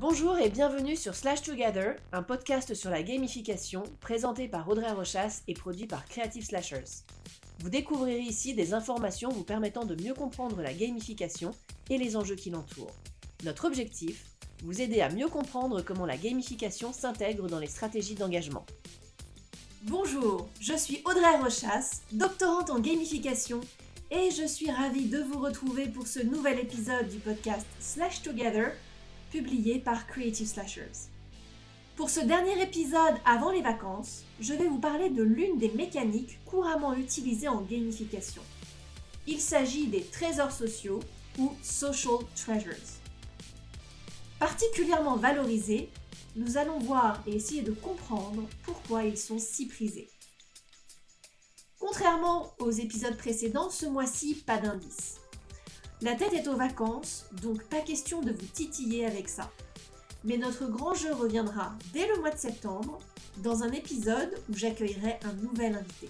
Bonjour et bienvenue sur Slash Together, un podcast sur la gamification présenté par Audrey Rochas et produit par Creative Slashers. Vous découvrirez ici des informations vous permettant de mieux comprendre la gamification et les enjeux qui l'entourent. Notre objectif Vous aider à mieux comprendre comment la gamification s'intègre dans les stratégies d'engagement. Bonjour, je suis Audrey Rochas, doctorante en gamification, et je suis ravie de vous retrouver pour ce nouvel épisode du podcast Slash Together publié par Creative Slashers. Pour ce dernier épisode avant les vacances, je vais vous parler de l'une des mécaniques couramment utilisées en gamification. Il s'agit des trésors sociaux ou social treasures. Particulièrement valorisés, nous allons voir et essayer de comprendre pourquoi ils sont si prisés. Contrairement aux épisodes précédents, ce mois-ci, pas d'indice. La tête est aux vacances, donc pas question de vous titiller avec ça. Mais notre grand jeu reviendra dès le mois de septembre, dans un épisode où j'accueillerai un nouvel invité.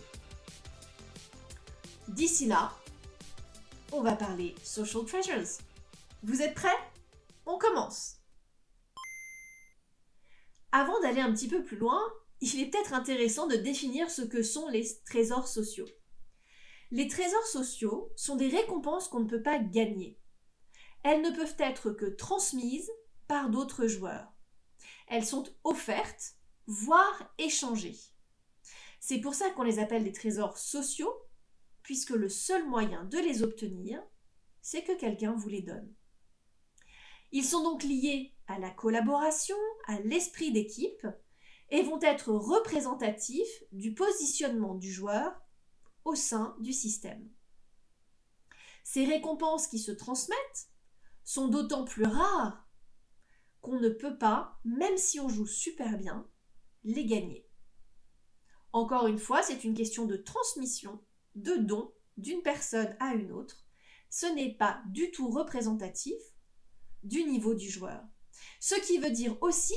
D'ici là, on va parler Social Treasures. Vous êtes prêts? On commence Avant d'aller un petit peu plus loin, il est peut-être intéressant de définir ce que sont les trésors sociaux. Les trésors sociaux sont des récompenses qu'on ne peut pas gagner. Elles ne peuvent être que transmises par d'autres joueurs. Elles sont offertes, voire échangées. C'est pour ça qu'on les appelle des trésors sociaux, puisque le seul moyen de les obtenir, c'est que quelqu'un vous les donne. Ils sont donc liés à la collaboration, à l'esprit d'équipe, et vont être représentatifs du positionnement du joueur au sein du système. Ces récompenses qui se transmettent sont d'autant plus rares qu'on ne peut pas, même si on joue super bien, les gagner. Encore une fois, c'est une question de transmission, de don d'une personne à une autre. Ce n'est pas du tout représentatif du niveau du joueur. Ce qui veut dire aussi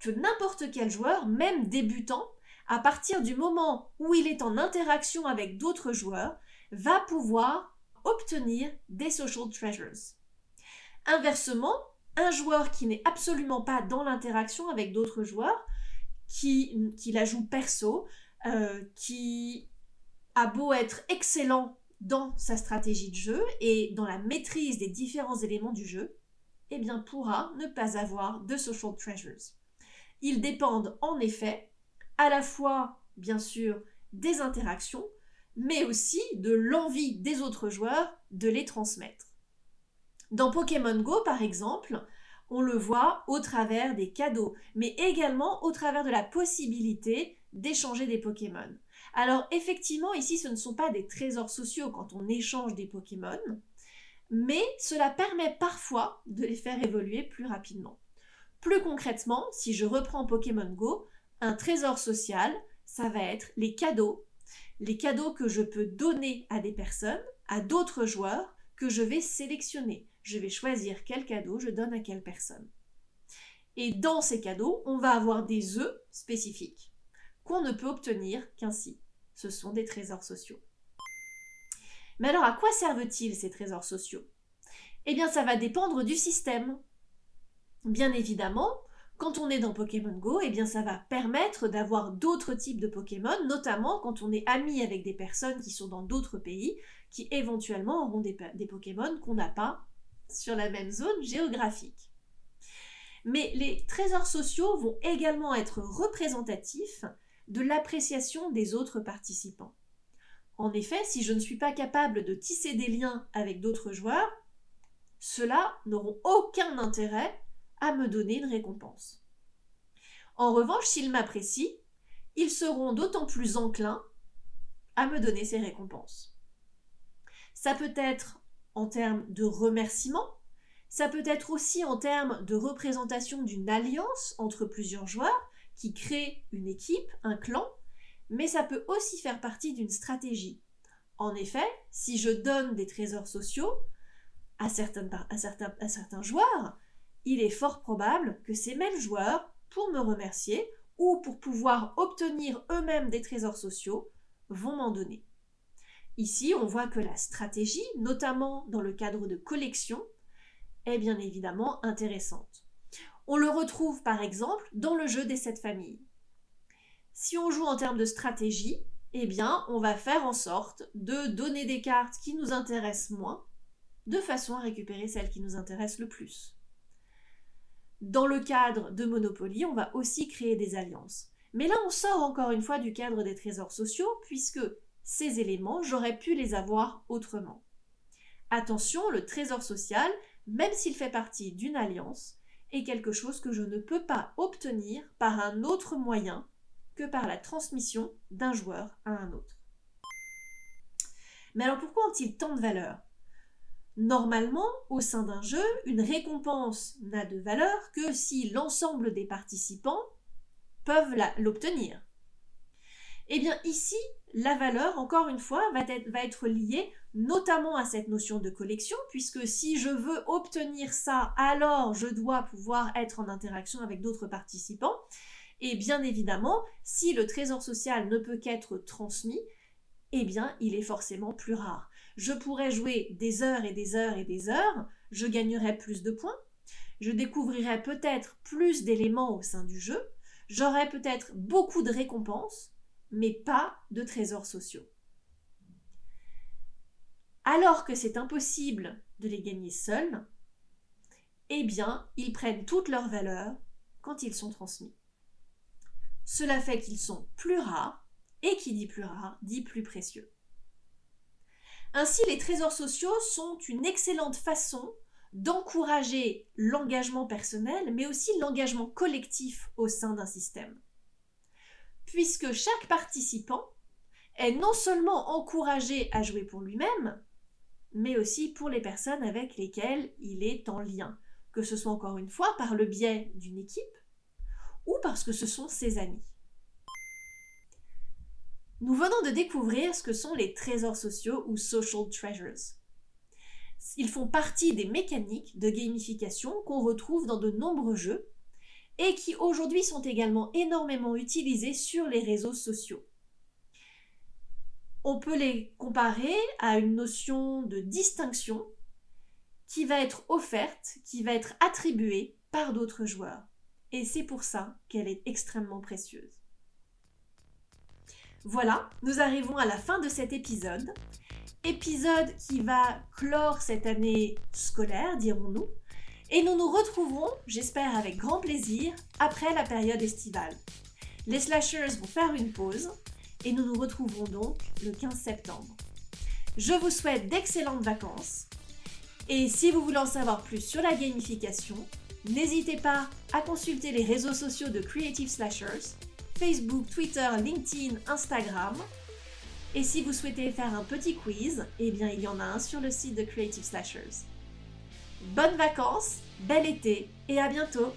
que n'importe quel joueur, même débutant, à partir du moment où il est en interaction avec d'autres joueurs, va pouvoir obtenir des social treasures. Inversement, un joueur qui n'est absolument pas dans l'interaction avec d'autres joueurs, qui, qui, la joue perso, euh, qui a beau être excellent dans sa stratégie de jeu et dans la maîtrise des différents éléments du jeu, eh bien pourra ne pas avoir de social treasures. Ils dépendent en effet à la fois, bien sûr, des interactions, mais aussi de l'envie des autres joueurs de les transmettre. Dans Pokémon Go, par exemple, on le voit au travers des cadeaux, mais également au travers de la possibilité d'échanger des Pokémon. Alors effectivement, ici, ce ne sont pas des trésors sociaux quand on échange des Pokémon, mais cela permet parfois de les faire évoluer plus rapidement. Plus concrètement, si je reprends Pokémon Go, trésor social, ça va être les cadeaux, les cadeaux que je peux donner à des personnes, à d'autres joueurs, que je vais sélectionner. Je vais choisir quel cadeau je donne à quelle personne. Et dans ces cadeaux, on va avoir des œufs spécifiques qu'on ne peut obtenir qu'ainsi. Ce sont des trésors sociaux. Mais alors à quoi servent-ils ces trésors sociaux? Eh bien ça va dépendre du système. Bien évidemment, quand on est dans Pokémon Go, eh ça va permettre d'avoir d'autres types de Pokémon, notamment quand on est ami avec des personnes qui sont dans d'autres pays, qui éventuellement auront des, des Pokémon qu'on n'a pas sur la même zone géographique. Mais les trésors sociaux vont également être représentatifs de l'appréciation des autres participants. En effet, si je ne suis pas capable de tisser des liens avec d'autres joueurs, ceux-là n'auront aucun intérêt à me donner une récompense. En revanche, s'ils m'apprécient, ils seront d'autant plus enclins à me donner ces récompenses. Ça peut être en termes de remerciement, ça peut être aussi en termes de représentation d'une alliance entre plusieurs joueurs qui crée une équipe, un clan, mais ça peut aussi faire partie d'une stratégie. En effet, si je donne des trésors sociaux à certains, joueurs, il est fort probable que ces mêmes joueurs, pour me remercier ou pour pouvoir obtenir eux-mêmes des trésors sociaux, vont m'en donner. Ici, on voit que la stratégie, notamment dans le cadre de collection, est bien évidemment intéressante. On le retrouve par exemple dans le jeu des sept familles. Si on joue en termes de stratégie, eh bien, on va faire en sorte de donner des cartes qui nous intéressent moins, de façon à récupérer celles qui nous intéressent le plus. Dans le cadre de Monopoly, on va aussi créer des alliances. Mais là, on sort encore une fois du cadre des trésors sociaux, puisque ces éléments, j'aurais pu les avoir autrement. Attention, le trésor social, même s'il fait partie d'une alliance, est quelque chose que je ne peux pas obtenir par un autre moyen que par la transmission d'un joueur à un autre. Mais alors pourquoi ont-ils tant de valeur? Normalement, au sein d'un jeu, une récompense n'a de valeur que si l'ensemble des participants peuvent l'obtenir. Eh bien ici, la valeur, encore une fois, va être, liée notamment à cette notion de collection, puisque si je veux obtenir ça, alors je dois pouvoir être en interaction avec d'autres participants. Et bien évidemment, si le trésor social ne peut qu'être transmis, eh bien, il est forcément plus rare. Je pourrais jouer des heures et des heures et des heures, je gagnerais plus de points, je découvrirais peut-être plus d'éléments au sein du jeu, j'aurais peut-être beaucoup de récompenses, mais pas de trésors sociaux. Alors que c'est impossible de les gagner seuls, eh bien, ils prennent toute leur valeur quand ils sont transmis. Cela fait qu'ils sont plus rares, et qui dit plus rare dit plus précieux. Ainsi, les trésors sociaux sont une excellente façon d'encourager l'engagement personnel, mais aussi l'engagement collectif au sein d'un système. Puisque chaque participant est non seulement encouragé à jouer pour lui-même, mais aussi pour les personnes avec lesquelles il est en lien, que ce soit encore une fois par le biais d'une équipe, ou parce que ce sont ses amis. Nous venons de découvrir ce que sont les trésors sociaux ou social treasures. Ils font partie des mécaniques de gamification qu'on retrouve dans de nombreux jeux et qui aujourd'hui sont également énormément utilisés sur les réseaux sociaux. On peut les comparer à une notion de distinction qui va être offerte, qui va être attribuée par d'autres joueurs et c'est pour ça qu'elle est extrêmement précieuse. Voilà, nous arrivons à la fin de cet épisode. Épisode qui va clore cette année scolaire, dirons-nous. Et nous nous retrouverons, j'espère avec grand plaisir, après la période estivale. Les slashers vont faire une pause et nous nous retrouverons donc le 15 septembre. Je vous souhaite d'excellentes vacances. Et si vous voulez en savoir plus sur la gamification, N'hésitez pas à consulter les réseaux sociaux de Creative Slashers, Facebook, Twitter, LinkedIn, Instagram. Et si vous souhaitez faire un petit quiz, eh bien il y en a un sur le site de Creative Slashers. Bonnes vacances, bel été et à bientôt